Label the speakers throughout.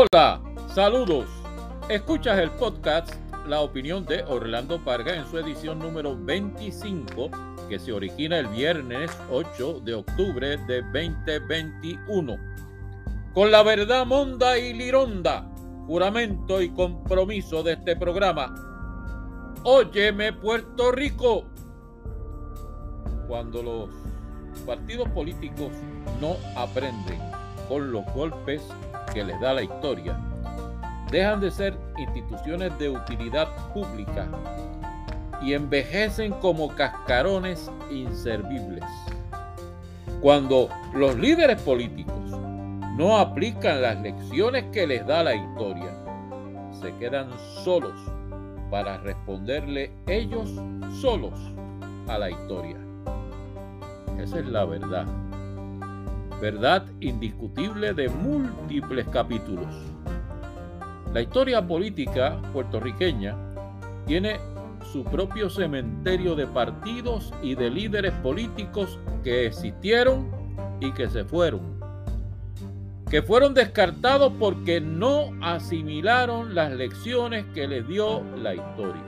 Speaker 1: Hola, saludos. Escuchas el podcast La opinión de Orlando Parga en su edición número 25 que se origina el viernes 8 de octubre de 2021. Con la verdad monda y lironda, juramento y compromiso de este programa. Óyeme Puerto Rico. Cuando los partidos políticos no aprenden con los golpes que les da la historia, dejan de ser instituciones de utilidad pública y envejecen como cascarones inservibles. Cuando los líderes políticos no aplican las lecciones que les da la historia, se quedan solos para responderle ellos solos a la historia. Esa es la verdad. Verdad indiscutible de múltiples capítulos. La historia política puertorriqueña tiene su propio cementerio de partidos y de líderes políticos que existieron y que se fueron, que fueron descartados porque no asimilaron las lecciones que les dio la historia.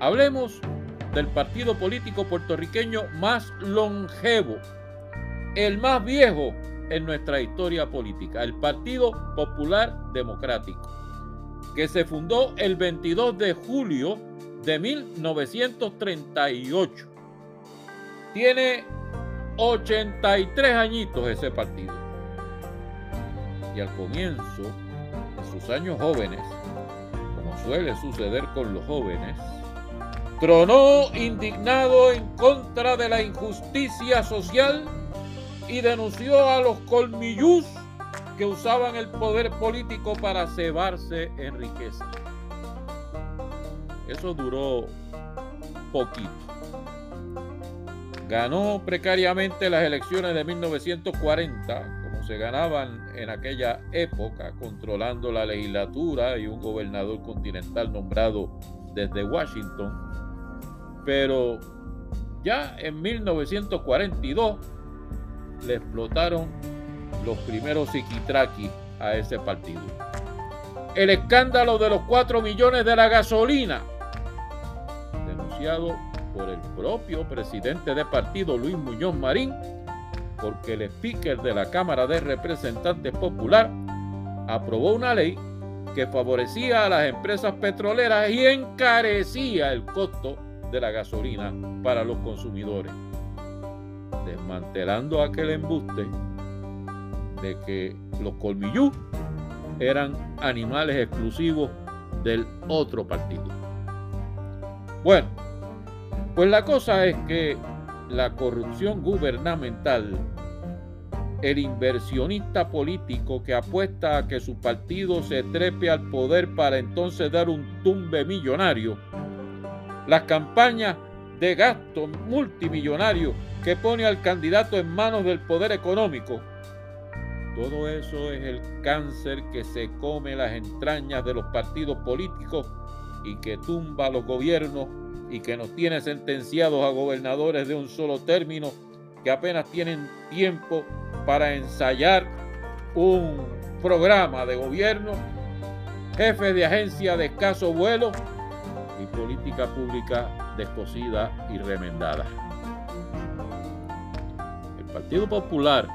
Speaker 1: Hablemos del partido político puertorriqueño más longevo, el más viejo en nuestra historia política, el Partido Popular Democrático que se fundó el 22 de julio de 1938. Tiene 83 añitos ese partido. Y al comienzo, en sus años jóvenes, como suele suceder con los jóvenes, tronó indignado en contra de la injusticia social y denunció a los colmillús que usaban el poder político para cebarse en riqueza. Eso duró poquito. Ganó precariamente las elecciones de 1940, como se ganaban en aquella época, controlando la legislatura y un gobernador continental nombrado desde Washington. Pero ya en 1942 le explotaron los primeros psiquitraquis a ese partido. El escándalo de los 4 millones de la gasolina, denunciado por el propio presidente de partido Luis Muñoz Marín, porque el speaker de la Cámara de Representantes Popular aprobó una ley que favorecía a las empresas petroleras y encarecía el costo de la gasolina para los consumidores. Desmantelando aquel embuste, de que los colmillú eran animales exclusivos del otro partido. Bueno, pues la cosa es que la corrupción gubernamental, el inversionista político que apuesta a que su partido se trepe al poder para entonces dar un tumbe millonario, las campañas de gasto multimillonario que pone al candidato en manos del poder económico, todo eso es el cáncer que se come las entrañas de los partidos políticos y que tumba a los gobiernos y que nos tiene sentenciados a gobernadores de un solo término que apenas tienen tiempo para ensayar un programa de gobierno, jefes de agencia de escaso vuelo y política pública descosida y remendada. Partido Popular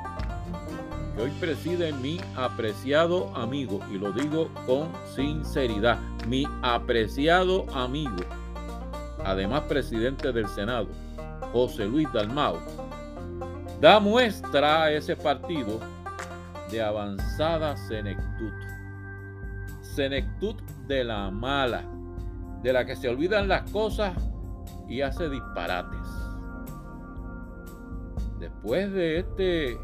Speaker 1: hoy preside mi apreciado amigo, y lo digo con sinceridad, mi apreciado amigo, además presidente del Senado, José Luis Dalmao, da muestra a ese partido de avanzada senectud. Senectud de la mala, de la que se olvidan las cosas y hace disparates. Después de este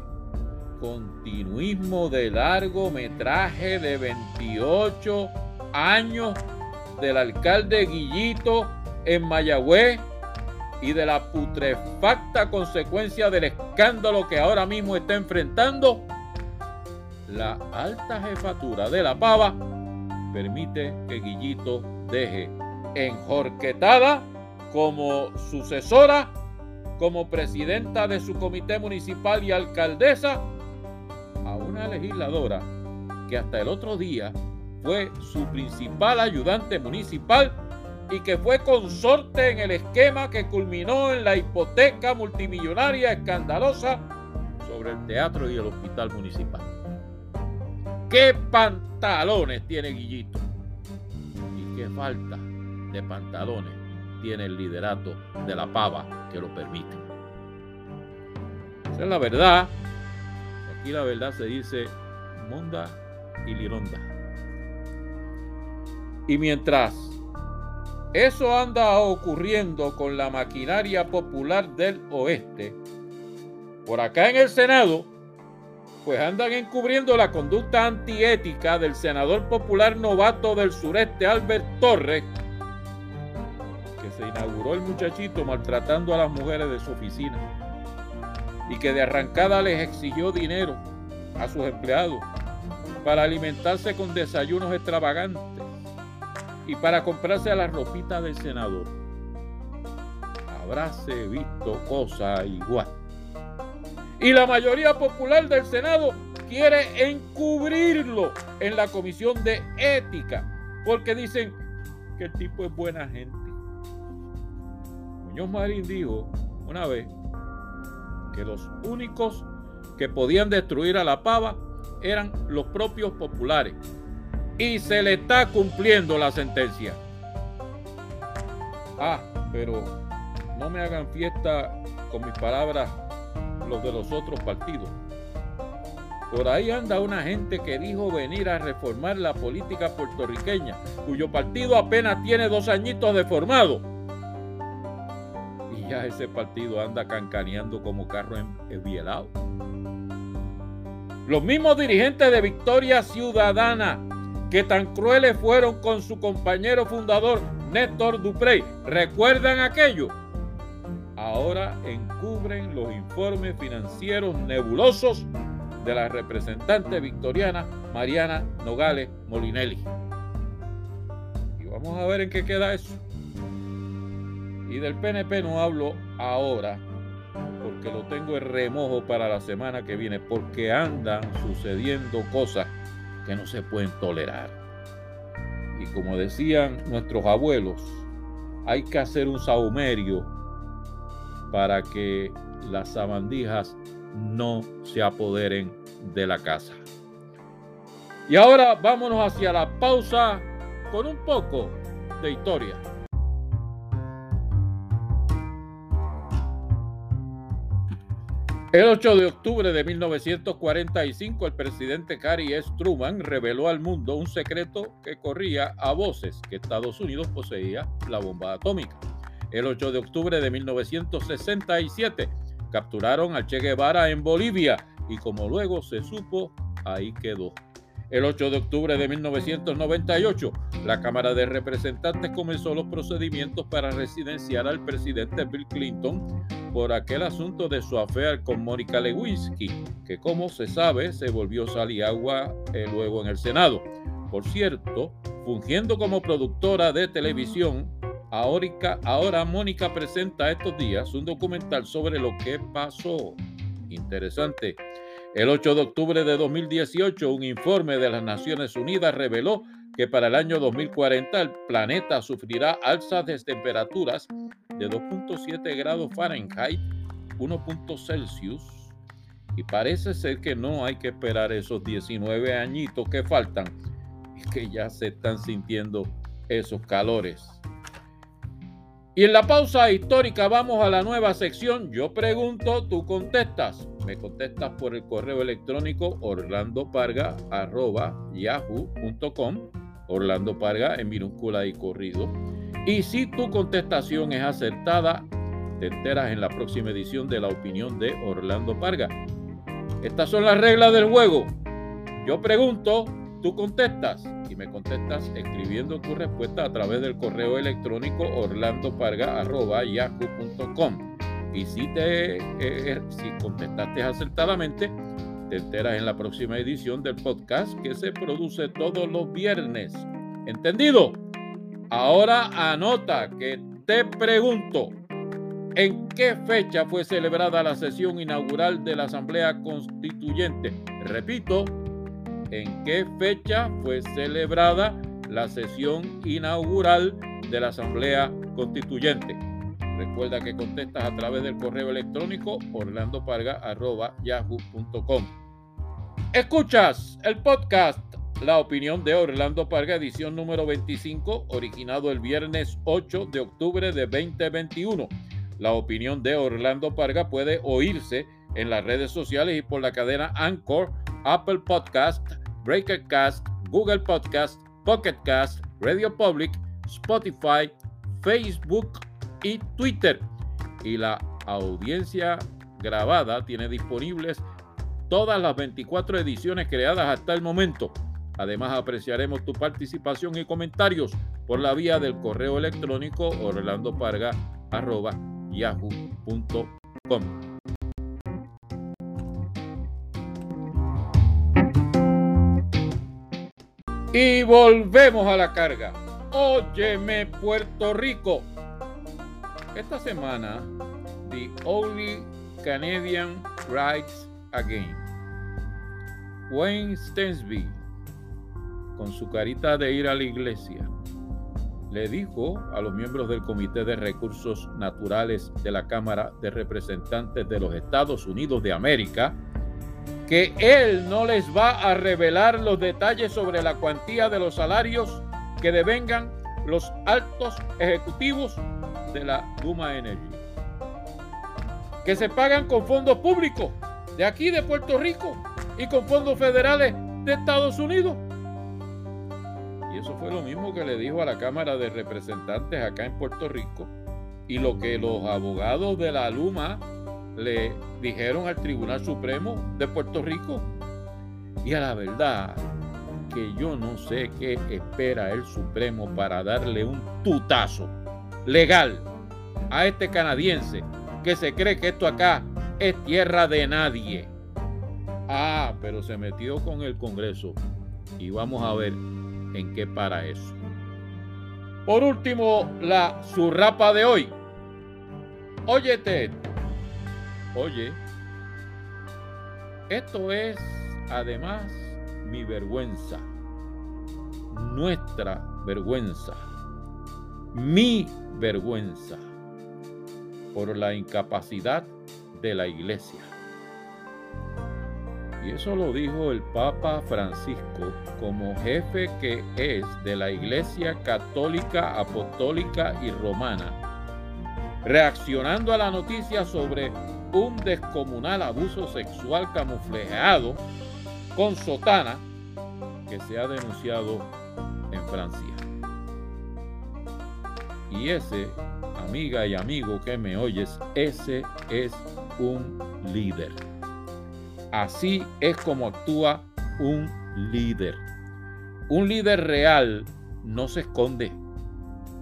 Speaker 1: continuismo de largometraje de 28 años del alcalde Guillito en Mayagüez y de la putrefacta consecuencia del escándalo que ahora mismo está enfrentando, la alta jefatura de la pava permite que Guillito deje enjorquetada como sucesora, como presidenta de su comité municipal y alcaldesa a una legisladora que hasta el otro día fue su principal ayudante municipal y que fue consorte en el esquema que culminó en la hipoteca multimillonaria escandalosa sobre el teatro y el hospital municipal. ¿Qué pantalones tiene Guillito? ¿Y qué falta de pantalones tiene el liderato de la pava que lo permite? Esa es la verdad. Aquí la verdad se dice Monda y Lironda. Y mientras eso anda ocurriendo con la maquinaria popular del oeste, por acá en el Senado, pues andan encubriendo la conducta antiética del senador popular novato del sureste, Albert Torres, se inauguró el muchachito maltratando a las mujeres de su oficina y que de arrancada les exigió dinero a sus empleados para alimentarse con desayunos extravagantes y para comprarse a la ropita del senador. Habráse visto cosa igual. Y la mayoría popular del Senado quiere encubrirlo en la Comisión de Ética, porque dicen que el tipo es buena gente. Muñoz Marín dijo una vez que los únicos que podían destruir a la pava eran los propios populares. Y se le está cumpliendo la sentencia. Ah, pero no me hagan fiesta con mis palabras los de los otros partidos. Por ahí anda una gente que dijo venir a reformar la política puertorriqueña, cuyo partido apenas tiene dos añitos de formado. Ya ese partido anda cancaneando como carro envielado. Los mismos dirigentes de Victoria Ciudadana, que tan crueles fueron con su compañero fundador Néstor Duprey, ¿recuerdan aquello? Ahora encubren los informes financieros nebulosos de la representante victoriana Mariana Nogales Molinelli. Y vamos a ver en qué queda eso. Y del PNP no hablo ahora, porque lo tengo en remojo para la semana que viene, porque andan sucediendo cosas que no se pueden tolerar. Y como decían nuestros abuelos, hay que hacer un saumerio para que las sabandijas no se apoderen de la casa. Y ahora vámonos hacia la pausa con un poco de historia. El 8 de octubre de 1945, el presidente Harry S. Truman reveló al mundo un secreto que corría a voces que Estados Unidos poseía la bomba atómica. El 8 de octubre de 1967, capturaron a Che Guevara en Bolivia y como luego se supo, ahí quedó. El 8 de octubre de 1998, la Cámara de Representantes comenzó los procedimientos para residenciar al presidente Bill Clinton por aquel asunto de su affair con Mónica Lewinsky, que como se sabe se volvió sal y agua eh, luego en el Senado. Por cierto, fungiendo como productora de televisión, ahora, ahora Mónica presenta estos días un documental sobre lo que pasó. Interesante. El 8 de octubre de 2018, un informe de las Naciones Unidas reveló que para el año 2040 el planeta sufrirá alzas de temperaturas de 2.7 grados Fahrenheit, 1. Celsius, y parece ser que no hay que esperar esos 19 añitos que faltan, que ya se están sintiendo esos calores. Y en la pausa histórica vamos a la nueva sección. Yo pregunto, tú contestas. Me contestas por el correo electrónico orlandoparga.yahoo.com. Orlando Parga en minúscula y corrido. Y si tu contestación es acertada, te enteras en la próxima edición de la opinión de Orlando Parga. Estas son las reglas del juego. Yo pregunto, tú contestas y me contestas escribiendo tu respuesta a través del correo electrónico orlandoparga.yahoo.com. Y si, te, eh, si contestaste acertadamente, te enteras en la próxima edición del podcast que se produce todos los viernes. ¿Entendido? Ahora anota que te pregunto, ¿en qué fecha fue celebrada la sesión inaugural de la Asamblea Constituyente? Repito, en qué fecha fue celebrada la sesión inaugural de la Asamblea Constituyente. Recuerda que contestas a través del correo electrónico orlandoparga.yahoo.com. Escuchas el podcast La opinión de Orlando Parga, edición número 25, originado el viernes 8 de octubre de 2021. La opinión de Orlando Parga puede oírse en las redes sociales y por la cadena Anchor, Apple Podcast, Breakercast, Google Podcast, Pocket Cast, Radio Public, Spotify, Facebook y Twitter. Y la audiencia grabada tiene disponibles todas las 24 ediciones creadas hasta el momento. Además, apreciaremos tu participación y comentarios por la vía del correo electrónico orlandoparga.yahoo.com. Y volvemos a la carga. Óyeme, Puerto Rico. Esta semana, The Only Canadian Rights Again. Wayne Stensby, con su carita de ir a la iglesia, le dijo a los miembros del Comité de Recursos Naturales de la Cámara de Representantes de los Estados Unidos de América que él no les va a revelar los detalles sobre la cuantía de los salarios que devengan los altos ejecutivos de la Duma Energy, que se pagan con fondos públicos de aquí de Puerto Rico y con fondos federales de Estados Unidos. Y eso fue lo mismo que le dijo a la Cámara de Representantes acá en Puerto Rico y lo que los abogados de la Luma le dijeron al Tribunal Supremo de Puerto Rico. Y a la verdad que yo no sé qué espera el Supremo para darle un tutazo legal a este canadiense que se cree que esto acá es tierra de nadie. Ah, pero se metió con el Congreso y vamos a ver en qué para eso. Por último, la surrapa de hoy. Óyete, oye, esto es además mi vergüenza, nuestra vergüenza, mi vergüenza por la incapacidad de la iglesia. Y eso lo dijo el Papa Francisco como jefe que es de la Iglesia Católica, Apostólica y Romana, reaccionando a la noticia sobre un descomunal abuso sexual camuflado con sotana que se ha denunciado en Francia. Y ese, amiga y amigo que me oyes, ese es un líder. Así es como actúa un líder. Un líder real no se esconde.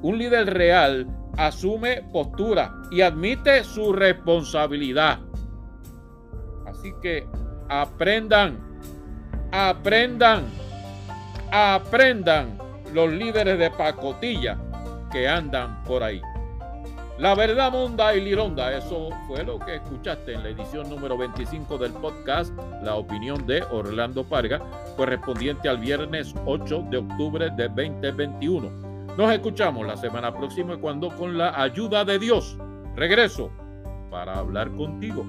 Speaker 1: Un líder real asume postura y admite su responsabilidad. Así que aprendan, aprendan, aprendan los líderes de pacotilla que andan por ahí. La verdad monda y lironda, eso fue lo que escuchaste en la edición número 25 del podcast La opinión de Orlando Parga, correspondiente al viernes 8 de octubre de 2021. Nos escuchamos la semana próxima cuando con la ayuda de Dios regreso para hablar contigo.